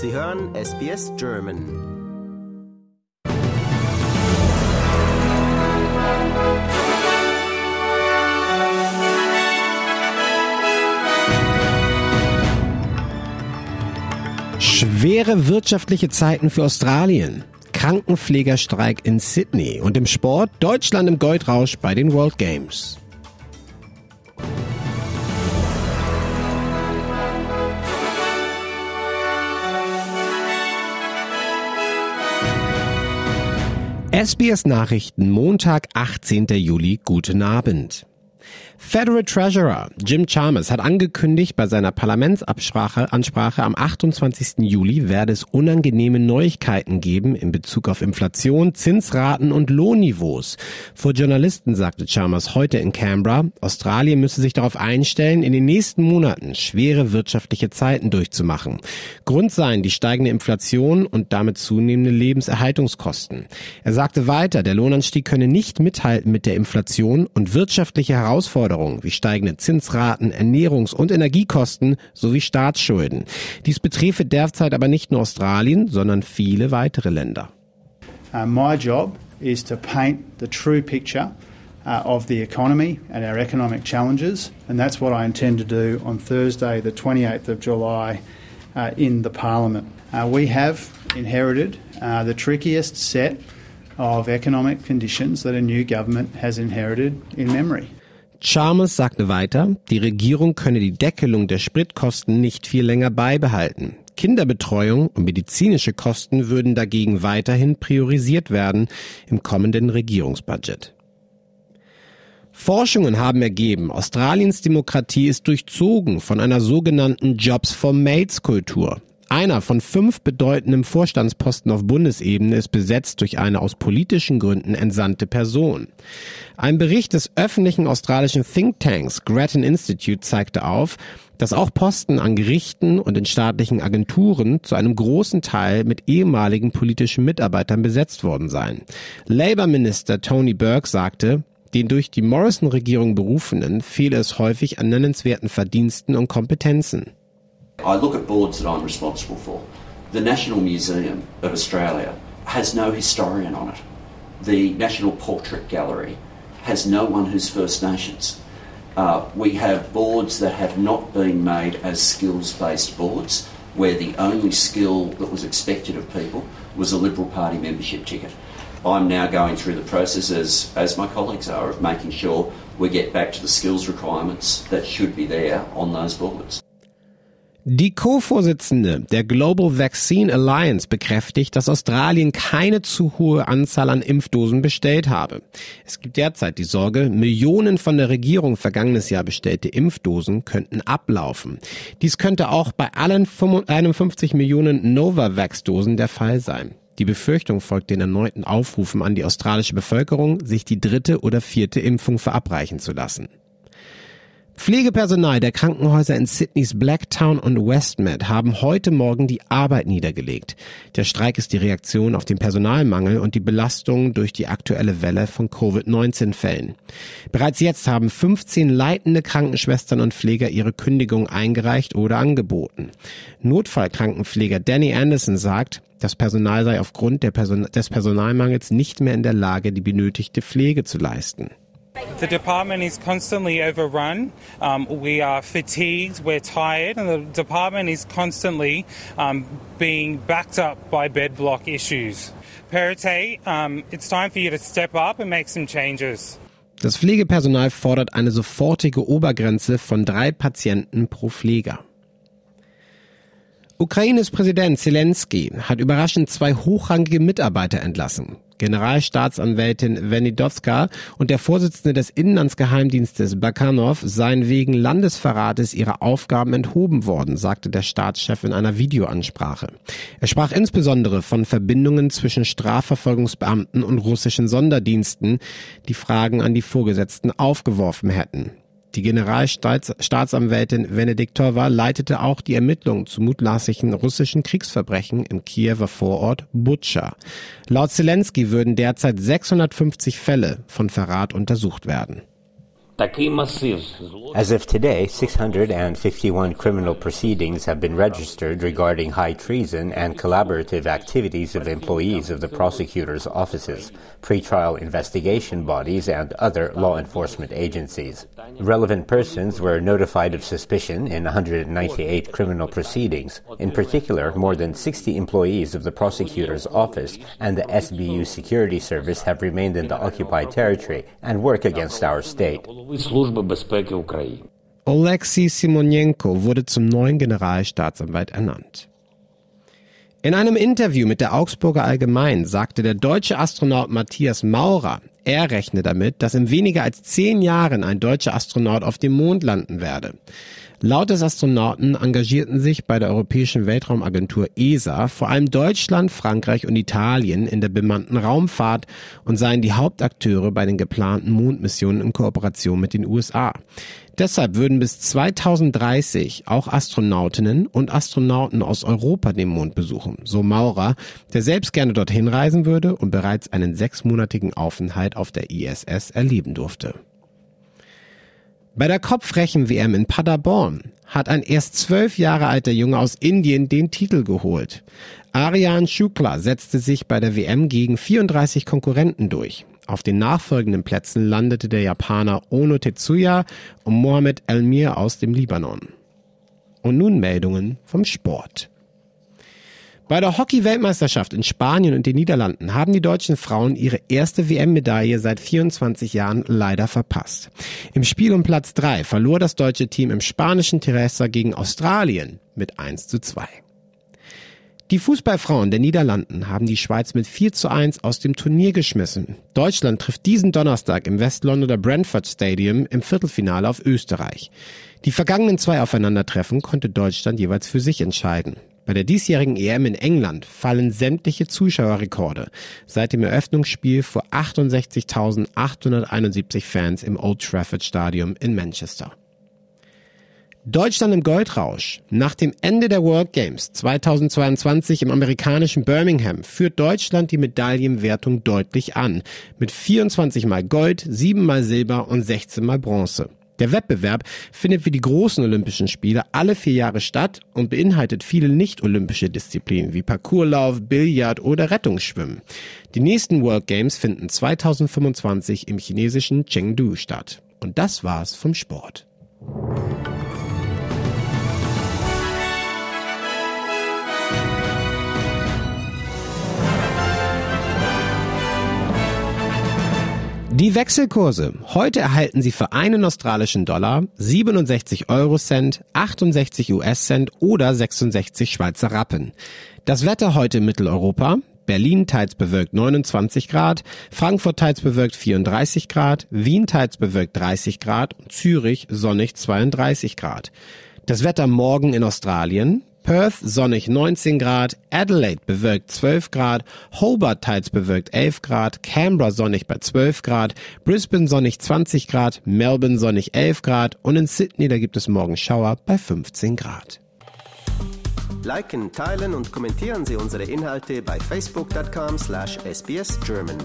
Sie hören SBS German. Schwere wirtschaftliche Zeiten für Australien. Krankenpflegerstreik in Sydney und im Sport Deutschland im Goldrausch bei den World Games. SBS Nachrichten Montag, 18. Juli. Guten Abend. Federal Treasurer Jim Chalmers hat angekündigt, bei seiner Parlamentsansprache Ansprache am 28. Juli werde es unangenehme Neuigkeiten geben in Bezug auf Inflation, Zinsraten und Lohnniveaus. Vor Journalisten sagte Chalmers heute in Canberra, Australien müsse sich darauf einstellen, in den nächsten Monaten schwere wirtschaftliche Zeiten durchzumachen. Grund seien die steigende Inflation und damit zunehmende Lebenserhaltungskosten. Er sagte weiter, der Lohnanstieg könne nicht mithalten mit der Inflation und wirtschaftliche Herausforderungen Herausforderungen wie steigende Zinsraten, Ernährungs- und Energiekosten sowie Staatsschulden. Dies betreffe derzeit aber nicht nur Australien, sondern viele weitere Länder. Uh, my job is to paint the true picture uh, of the economy and our economic challenges, and that's what I intend to do on Thursday, the 28th of July, uh, in the Parliament. Uh, we have inherited uh, the trickiest set of economic conditions that a new government has inherited in memory. Chalmers sagte weiter, die Regierung könne die Deckelung der Spritkosten nicht viel länger beibehalten. Kinderbetreuung und medizinische Kosten würden dagegen weiterhin priorisiert werden im kommenden Regierungsbudget. Forschungen haben ergeben, Australiens Demokratie ist durchzogen von einer sogenannten Jobs for Mates Kultur. Einer von fünf bedeutenden Vorstandsposten auf Bundesebene ist besetzt durch eine aus politischen Gründen entsandte Person. Ein Bericht des öffentlichen australischen Thinktanks Grattan Institute zeigte auf, dass auch Posten an Gerichten und in staatlichen Agenturen zu einem großen Teil mit ehemaligen politischen Mitarbeitern besetzt worden seien. Labour-Minister Tony Burke sagte, den durch die Morrison-Regierung berufenen fehle es häufig an nennenswerten Verdiensten und Kompetenzen. I look at boards that I'm responsible for. The National Museum of Australia has no historian on it. The National Portrait Gallery has no one who's First Nations. Uh, we have boards that have not been made as skills based boards, where the only skill that was expected of people was a Liberal Party membership ticket. I'm now going through the process, as, as my colleagues are, of making sure we get back to the skills requirements that should be there on those boards. Die Co-Vorsitzende der Global Vaccine Alliance bekräftigt, dass Australien keine zu hohe Anzahl an Impfdosen bestellt habe. Es gibt derzeit die Sorge, Millionen von der Regierung vergangenes Jahr bestellte Impfdosen könnten ablaufen. Dies könnte auch bei allen 51 Millionen Novavax-Dosen der Fall sein. Die Befürchtung folgt den erneuten Aufrufen an die australische Bevölkerung, sich die dritte oder vierte Impfung verabreichen zu lassen. Pflegepersonal der Krankenhäuser in Sydneys Blacktown und Westmed haben heute Morgen die Arbeit niedergelegt. Der Streik ist die Reaktion auf den Personalmangel und die Belastung durch die aktuelle Welle von Covid-19-Fällen. Bereits jetzt haben 15 leitende Krankenschwestern und Pfleger ihre Kündigung eingereicht oder angeboten. Notfallkrankenpfleger Danny Anderson sagt, das Personal sei aufgrund Person des Personalmangels nicht mehr in der Lage, die benötigte Pflege zu leisten. The department is constantly overrun. Um, we are fatigued, we're tired, and the department is constantly um, being backed up by bed block issues. Perite, um, it's time for you to step up and make some changes. Das Pflegepersonal fordert eine sofortige Obergrenze von drei Patienten pro Pfleger. Ukraines Präsident Zelensky hat überraschend zwei hochrangige Mitarbeiter entlassen. Generalstaatsanwältin Venidowska und der Vorsitzende des Inlandsgeheimdienstes Bakanov seien wegen Landesverrates ihrer Aufgaben enthoben worden, sagte der Staatschef in einer Videoansprache. Er sprach insbesondere von Verbindungen zwischen Strafverfolgungsbeamten und russischen Sonderdiensten, die Fragen an die Vorgesetzten aufgeworfen hätten. Die Generalstaatsanwältin Venediktova leitete auch die Ermittlungen zu mutmaßlichen russischen Kriegsverbrechen im Kiewer Vorort Butscha. Laut Zelensky würden derzeit 650 Fälle von Verrat untersucht werden. As of today, 651 criminal proceedings have been registered regarding high treason and collaborative activities of employees of the prosecutor's offices, pretrial investigation bodies, and other law enforcement agencies. Relevant persons were notified of suspicion in 198 criminal proceedings. In particular, more than 60 employees of the prosecutor's office and the SBU security service have remained in the occupied territory and work against our state. Oleksiy Simonenko wurde zum neuen Generalstaatsanwalt ernannt. In einem Interview mit der Augsburger Allgemein sagte der deutsche Astronaut Matthias Maurer, er rechne damit, dass in weniger als zehn Jahren ein deutscher Astronaut auf dem Mond landen werde. Laut des Astronauten engagierten sich bei der Europäischen Weltraumagentur ESA vor allem Deutschland, Frankreich und Italien in der bemannten Raumfahrt und seien die Hauptakteure bei den geplanten Mondmissionen in Kooperation mit den USA. Deshalb würden bis 2030 auch Astronautinnen und Astronauten aus Europa den Mond besuchen, so Maurer, der selbst gerne dorthin reisen würde und bereits einen sechsmonatigen Aufenthalt auf der ISS erleben durfte. Bei der Kopfrechen-WM in Paderborn hat ein erst zwölf Jahre alter Junge aus Indien den Titel geholt. Aryan Shukla setzte sich bei der WM gegen 34 Konkurrenten durch. Auf den nachfolgenden Plätzen landete der Japaner Ono Tetsuya und Mohamed Elmir aus dem Libanon. Und nun Meldungen vom Sport. Bei der Hockey-Weltmeisterschaft in Spanien und den Niederlanden haben die deutschen Frauen ihre erste WM-Medaille seit 24 Jahren leider verpasst. Im Spiel um Platz 3 verlor das deutsche Team im spanischen Teresa gegen Australien mit 1 zu 2. Die Fußballfrauen der Niederlanden haben die Schweiz mit 4 zu 1 aus dem Turnier geschmissen. Deutschland trifft diesen Donnerstag im West-Londoner Brentford Stadium im Viertelfinale auf Österreich. Die vergangenen zwei Aufeinandertreffen konnte Deutschland jeweils für sich entscheiden. Bei der diesjährigen EM in England fallen sämtliche Zuschauerrekorde seit dem Eröffnungsspiel vor 68.871 Fans im Old Trafford Stadium in Manchester. Deutschland im Goldrausch. Nach dem Ende der World Games 2022 im amerikanischen Birmingham führt Deutschland die Medaillenwertung deutlich an. Mit 24 mal Gold, 7 mal Silber und 16 mal Bronze. Der Wettbewerb findet wie die großen Olympischen Spiele alle vier Jahre statt und beinhaltet viele nicht-olympische Disziplinen wie Parkourlauf, Billard oder Rettungsschwimmen. Die nächsten World Games finden 2025 im chinesischen Chengdu statt. Und das war's vom Sport. Die Wechselkurse. Heute erhalten Sie für einen australischen Dollar 67 Euro Cent, 68 US Cent oder 66 Schweizer Rappen. Das Wetter heute in Mitteleuropa. Berlin teils bewölkt 29 Grad, Frankfurt teils bewölkt 34 Grad, Wien teils bewölkt 30 Grad und Zürich sonnig 32 Grad. Das Wetter morgen in Australien. Perth sonnig 19 Grad, Adelaide bewölkt 12 Grad, Hobart teils bewölkt 11 Grad, Canberra sonnig bei 12 Grad, Brisbane sonnig 20 Grad, Melbourne sonnig 11 Grad und in Sydney da gibt es morgen Schauer bei 15 Grad. Liken, teilen und kommentieren Sie unsere Inhalte bei facebook.com slash sbsgerman.